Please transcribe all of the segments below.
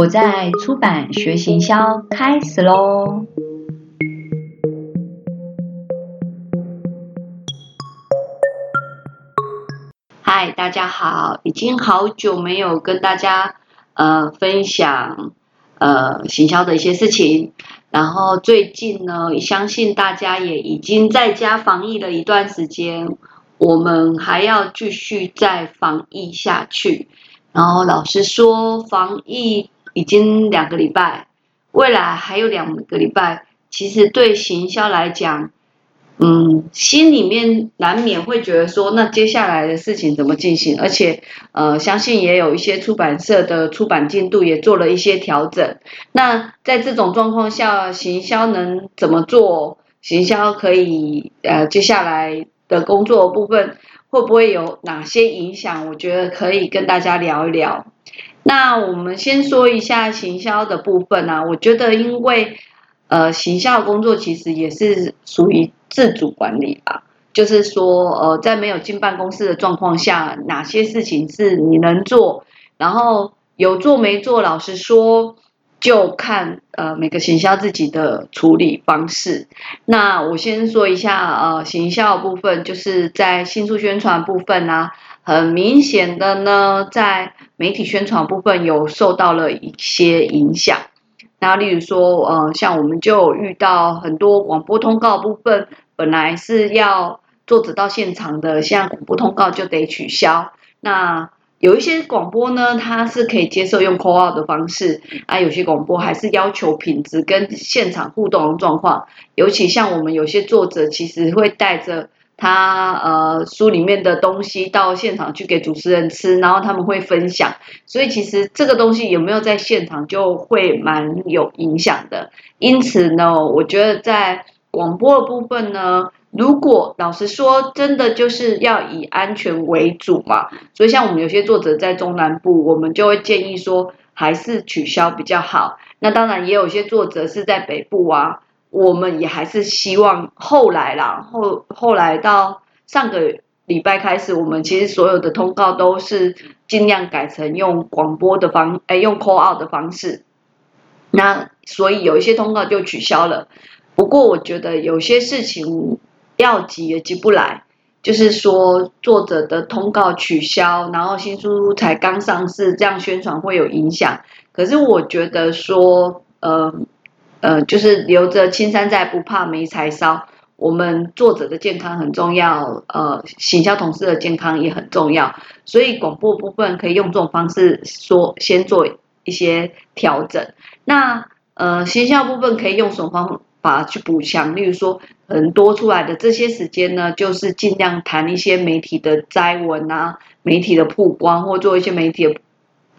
我在出版学行销开始喽！嗨，大家好，已经好久没有跟大家呃分享呃行销的一些事情，然后最近呢，相信大家也已经在家防疫了一段时间，我们还要继续再防疫下去。然后老师说，防疫已经两个礼拜，未来还有两个礼拜。其实对行销来讲，嗯，心里面难免会觉得说，那接下来的事情怎么进行？而且，呃，相信也有一些出版社的出版进度也做了一些调整。那在这种状况下，行销能怎么做？行销可以呃，接下来的工作部分。会不会有哪些影响？我觉得可以跟大家聊一聊。那我们先说一下行销的部分啊。我觉得，因为呃，行销工作其实也是属于自主管理吧。就是说，呃，在没有进办公室的状况下，哪些事情是你能做，然后有做没做，老实说。就看呃每个行销自己的处理方式。那我先说一下呃行销部分，就是在新书宣传部分呢，很明显的呢，在媒体宣传部分有受到了一些影响。那例如说呃像我们就遇到很多广播通告部分，本来是要作者到现场的，现在广播通告就得取消。那有一些广播呢，它是可以接受用 call out 的方式啊，有些广播还是要求品质跟现场互动的状况。尤其像我们有些作者，其实会带着他呃书里面的东西到现场去给主持人吃，然后他们会分享。所以其实这个东西有没有在现场，就会蛮有影响的。因此呢，我觉得在广播的部分呢。如果老实说，真的就是要以安全为主嘛，所以像我们有些作者在中南部，我们就会建议说还是取消比较好。那当然也有些作者是在北部啊，我们也还是希望后来啦，后后来到上个礼拜开始，我们其实所有的通告都是尽量改成用广播的方，哎，用 call out 的方式。那所以有一些通告就取消了。不过我觉得有些事情。要急也急不来，就是说作者的通告取消，然后新书才刚上市，这样宣传会有影响。可是我觉得说，呃呃，就是留着青山在，不怕没柴烧。我们作者的健康很重要，呃，行销同事的健康也很重要，所以广播部分可以用这种方式说，先做一些调整。那呃，行销部分可以用什么方？法去补强，例如说很多出来的这些时间呢，就是尽量谈一些媒体的摘文啊，媒体的曝光，或做一些媒体的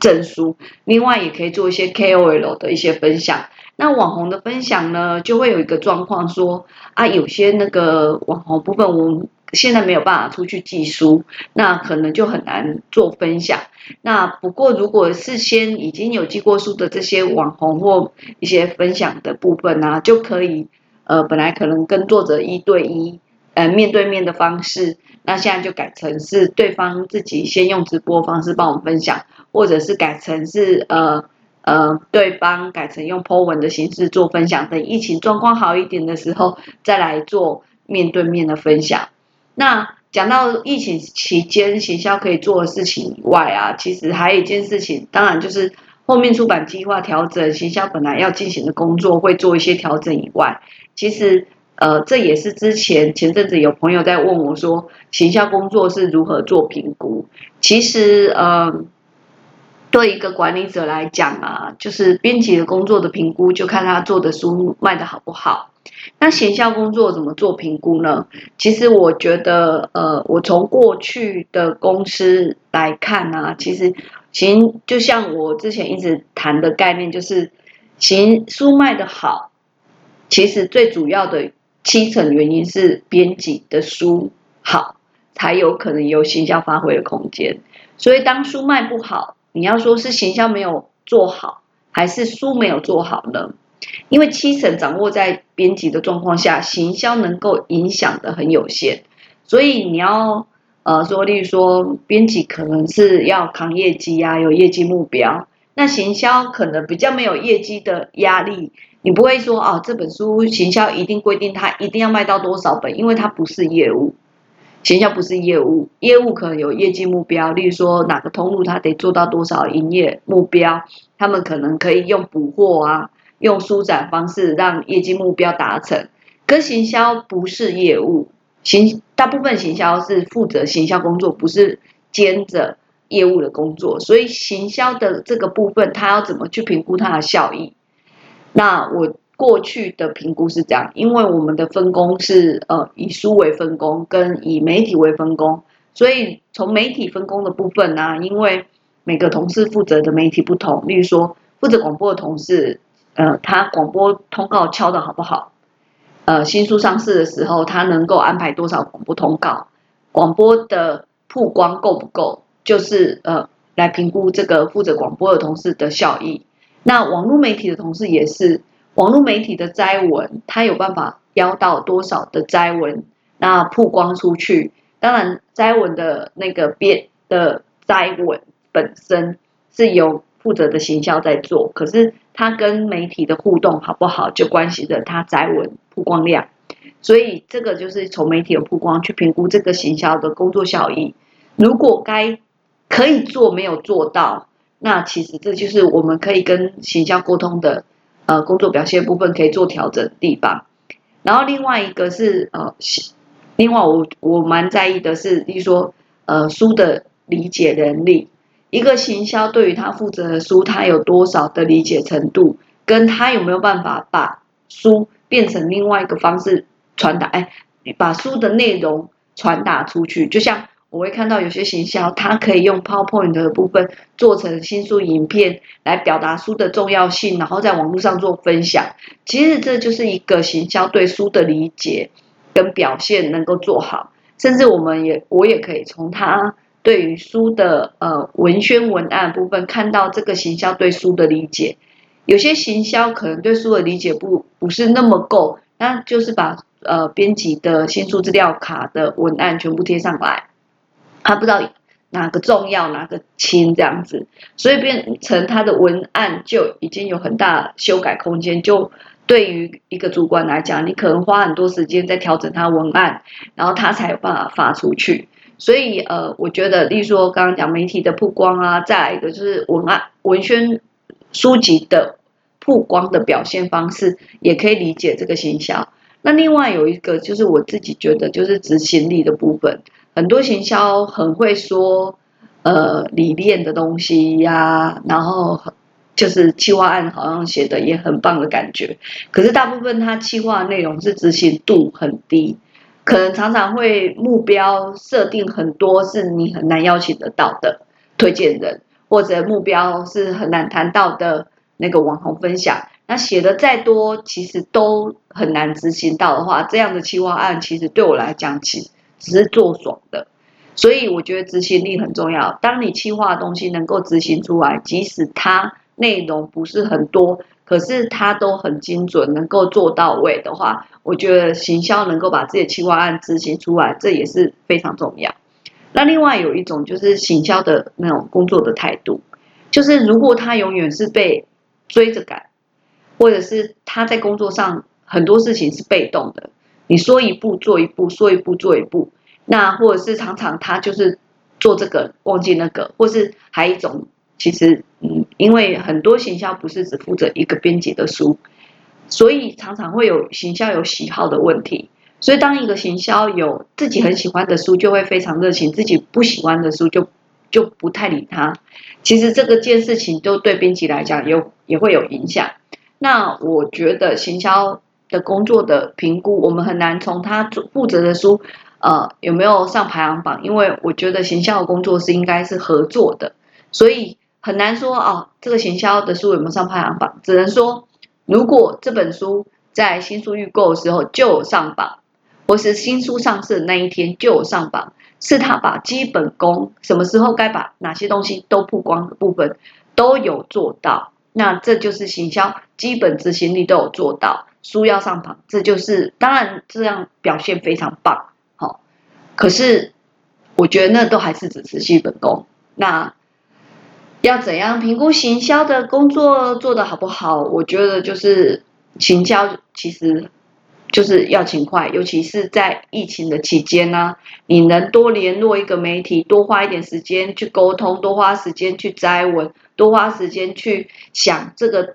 证书。另外也可以做一些 KOL 的一些分享。那网红的分享呢，就会有一个状况说啊，有些那个网红部分，我们现在没有办法出去寄书，那可能就很难做分享。那不过，如果事先已经有寄过书的这些网红或一些分享的部分呢，就可以呃，本来可能跟作者一对一呃面对面的方式，那现在就改成是对方自己先用直播方式帮我们分享，或者是改成是呃呃对方改成用 po 文的形式做分享，等疫情状况好一点的时候再来做面对面的分享。那讲到疫情期间行销可以做的事情以外啊，其实还有一件事情，当然就是后面出版计划调整，行销本来要进行的工作会做一些调整以外，其实呃这也是之前前阵子有朋友在问我说，行销工作是如何做评估？其实呃对一个管理者来讲啊，就是编辑的工作的评估，就看他做的书卖的好不好。那行销工作怎么做评估呢？其实我觉得，呃，我从过去的公司来看呢，其实行就像我之前一直谈的概念，就是行书卖的好，其实最主要的七成原因是编辑的书好，才有可能有行销发挥的空间。所以当书卖不好，你要说是行销没有做好，还是书没有做好呢？因为七成掌握在编辑的状况下，行销能够影响的很有限，所以你要呃说，例如说编辑可能是要扛业绩啊，有业绩目标，那行销可能比较没有业绩的压力，你不会说哦，这本书行销一定规定它一定要卖到多少本，因为它不是业务。行销不是业务，业务可能有业绩目标，例如说哪个通路它得做到多少营业目标，他们可能可以用补货啊，用舒展方式让业绩目标达成。跟行销不是业务，行大部分行销是负责行销工作，不是兼着业务的工作，所以行销的这个部分，它要怎么去评估它的效益？那我。过去的评估是这样，因为我们的分工是呃以书为分工，跟以媒体为分工，所以从媒体分工的部分呢，因为每个同事负责的媒体不同，例如说负责广播的同事，呃，他广播通告敲的好不好？呃，新书上市的时候，他能够安排多少广播通告？广播的曝光够不够？就是呃来评估这个负责广播的同事的效益。那网络媒体的同事也是。网络媒体的摘文，它有办法邀到多少的摘文，那曝光出去。当然，摘文的那个编的摘文本身是由负责的行销在做，可是它跟媒体的互动好不好，就关系着它摘文曝光量。所以这个就是从媒体的曝光去评估这个行销的工作效益。如果该可以做没有做到，那其实这就是我们可以跟行销沟通的。呃，工作表现部分可以做调整的地方，然后另外一个是呃，另外我我蛮在意的是，你说呃书的理解能力，一个行销对于他负责的书，他有多少的理解程度，跟他有没有办法把书变成另外一个方式传达，哎，把书的内容传达出去，就像。我会看到有些行销，它可以用 PowerPoint 的部分做成新书影片来表达书的重要性，然后在网络上做分享。其实这就是一个行销对书的理解跟表现能够做好，甚至我们也我也可以从他对于书的呃文宣文案部分看到这个行销对书的理解。有些行销可能对书的理解不不是那么够，那就是把呃编辑的新书资料卡的文案全部贴上来。他不知道哪个重要哪个轻这样子，所以变成他的文案就已经有很大修改空间。就对于一个主管来讲，你可能花很多时间在调整他文案，然后他才有办法发出去。所以呃，我觉得，例如说刚刚讲媒体的曝光啊，再来一个就是文案文宣书籍的曝光的表现方式，也可以理解这个现象。那另外有一个就是我自己觉得就是执行力的部分。很多行销很会说，呃，理念的东西呀，然后就是企划案好像写的也很棒的感觉。可是大部分他企划内容是执行度很低，可能常常会目标设定很多是你很难邀请得到的推荐人，或者目标是很难谈到的那个网红分享。那写的再多，其实都很难执行到的话，这样的企划案其实对我来讲，其只是做爽的，所以我觉得执行力很重要。当你企划的东西能够执行出来，即使它内容不是很多，可是它都很精准，能够做到位的话，我觉得行销能够把自己的企划案执行出来，这也是非常重要。那另外有一种就是行销的那种工作的态度，就是如果他永远是被追着赶，或者是他在工作上很多事情是被动的。你说一步做一步，说一步做一步，那或者是常常他就是做这个忘记那个，或是还一种，其实嗯，因为很多行销不是只负责一个编辑的书，所以常常会有行销有喜好的问题。所以当一个行销有自己很喜欢的书，就会非常热情；自己不喜欢的书，就就不太理他。其实这个件事情都对编辑来讲有也会有影响。那我觉得行销。的工作的评估，我们很难从他负责的书，呃，有没有上排行榜？因为我觉得行销的工作是应该是合作的，所以很难说哦，这个行销的书有没有上排行榜？只能说，如果这本书在新书预购的时候就有上榜，或是新书上市的那一天就有上榜，是他把基本功，什么时候该把哪些东西都曝光的部分都有做到，那这就是行销基本执行力都有做到。书要上榜，这就是当然这样表现非常棒，可是我觉得那都还是只是基本功。那要怎样评估行销的工作做得好不好？我觉得就是行销其实就是要勤快，尤其是在疫情的期间呢，你能多联络一个媒体，多花一点时间去沟通，多花时间去摘文，多花时间去想这个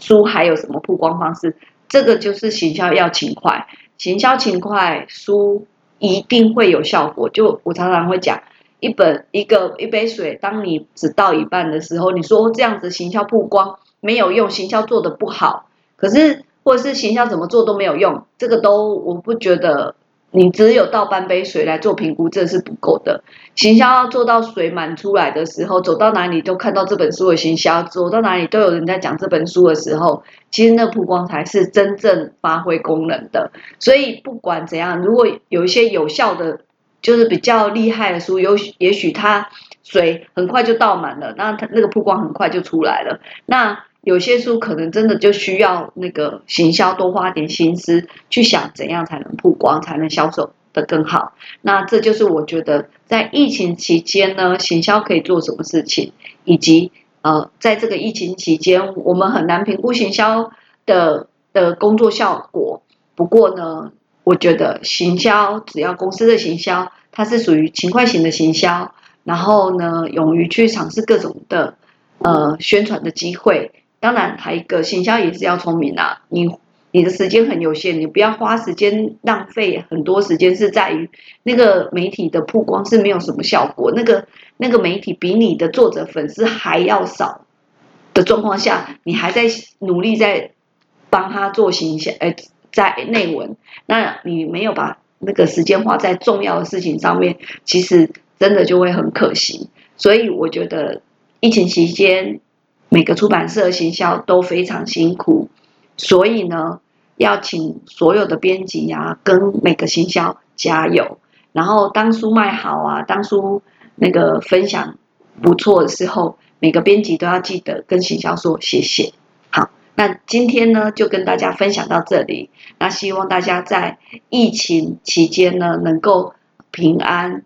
书还有什么曝光方式，这个就是行销要勤快，行销勤快，书一定会有效果。就我常常会讲。一本一个一杯水，当你只倒一半的时候，你说这样子行销曝光没有用，行销做的不好，可是或者是行销怎么做都没有用，这个都我不觉得。你只有倒半杯水来做评估，这是不够的。行销要做到水满出来的时候，走到哪里都看到这本书的行销，走到哪里都有人在讲这本书的时候，其实那曝光才是真正发挥功能的。所以不管怎样，如果有一些有效的。就是比较厉害的书，有也许它水很快就倒满了，那它那个曝光很快就出来了。那有些书可能真的就需要那个行销多花点心思去想怎样才能曝光，才能销售的更好。那这就是我觉得在疫情期间呢，行销可以做什么事情，以及呃，在这个疫情期间，我们很难评估行销的的工作效果。不过呢。我觉得行销只要公司的行销，它是属于勤快型的行销，然后呢，勇于去尝试各种的呃宣传的机会。当然，还一个行销也是要聪明啊。你你的时间很有限，你不要花时间浪费很多时间，是在于那个媒体的曝光是没有什么效果。那个那个媒体比你的作者粉丝还要少的状况下，你还在努力在帮他做行销，哎。在内文，那你没有把那个时间花在重要的事情上面，其实真的就会很可惜。所以我觉得疫情期间每个出版社行销都非常辛苦，所以呢，要请所有的编辑啊，跟每个行销加油。然后当书卖好啊，当书那个分享不错的时候，每个编辑都要记得跟行销说谢谢。好那今天呢，就跟大家分享到这里。那希望大家在疫情期间呢，能够平安、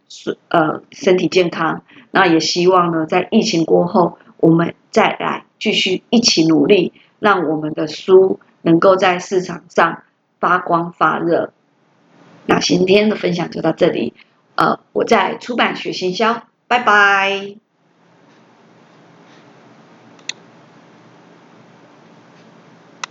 呃身体健康。那也希望呢，在疫情过后，我们再来继续一起努力，让我们的书能够在市场上发光发热。那今天的分享就到这里。呃，我在出版学行销，拜拜。